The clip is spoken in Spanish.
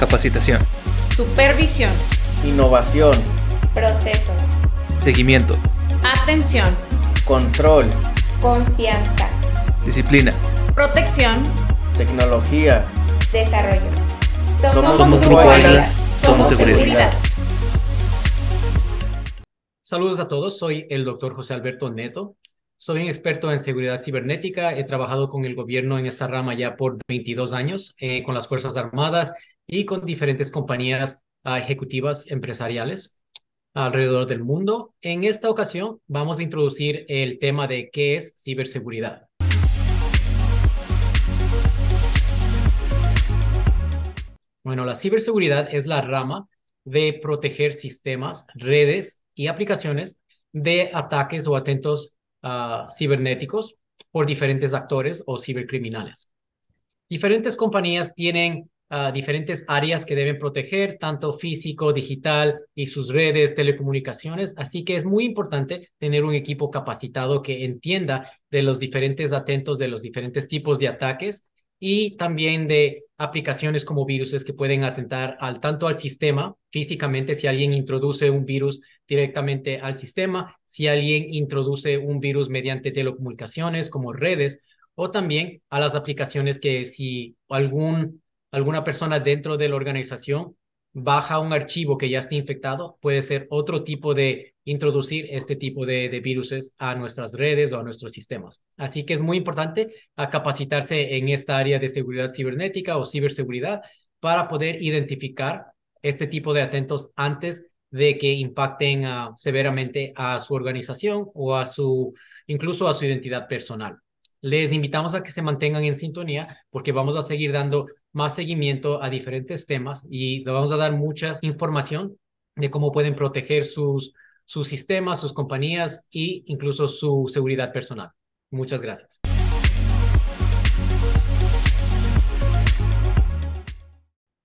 capacitación, supervisión, innovación, procesos, seguimiento, atención, control, confianza, disciplina, protección, tecnología, desarrollo. Somos Somos Grupo Grupo Águila, Águila, somos somos seguridad. Saludos a todos, soy el doctor José Alberto Neto. Soy un experto en seguridad cibernética. He trabajado con el gobierno en esta rama ya por 22 años, eh, con las Fuerzas Armadas y con diferentes compañías ah, ejecutivas empresariales alrededor del mundo. En esta ocasión vamos a introducir el tema de qué es ciberseguridad. Bueno, la ciberseguridad es la rama de proteger sistemas, redes y aplicaciones de ataques o atentos ah, cibernéticos por diferentes actores o cibercriminales. Diferentes compañías tienen diferentes áreas que deben proteger, tanto físico, digital y sus redes, telecomunicaciones. Así que es muy importante tener un equipo capacitado que entienda de los diferentes atentos, de los diferentes tipos de ataques y también de aplicaciones como viruses que pueden atentar al tanto al sistema físicamente si alguien introduce un virus directamente al sistema, si alguien introduce un virus mediante telecomunicaciones como redes o también a las aplicaciones que si algún alguna persona dentro de la organización baja un archivo que ya esté infectado, puede ser otro tipo de introducir este tipo de, de viruses a nuestras redes o a nuestros sistemas. Así que es muy importante capacitarse en esta área de seguridad cibernética o ciberseguridad para poder identificar este tipo de atentos antes de que impacten ah, severamente a su organización o a su, incluso a su identidad personal. Les invitamos a que se mantengan en sintonía porque vamos a seguir dando más seguimiento a diferentes temas y le vamos a dar mucha información de cómo pueden proteger sus, sus sistemas, sus compañías e incluso su seguridad personal. Muchas gracias.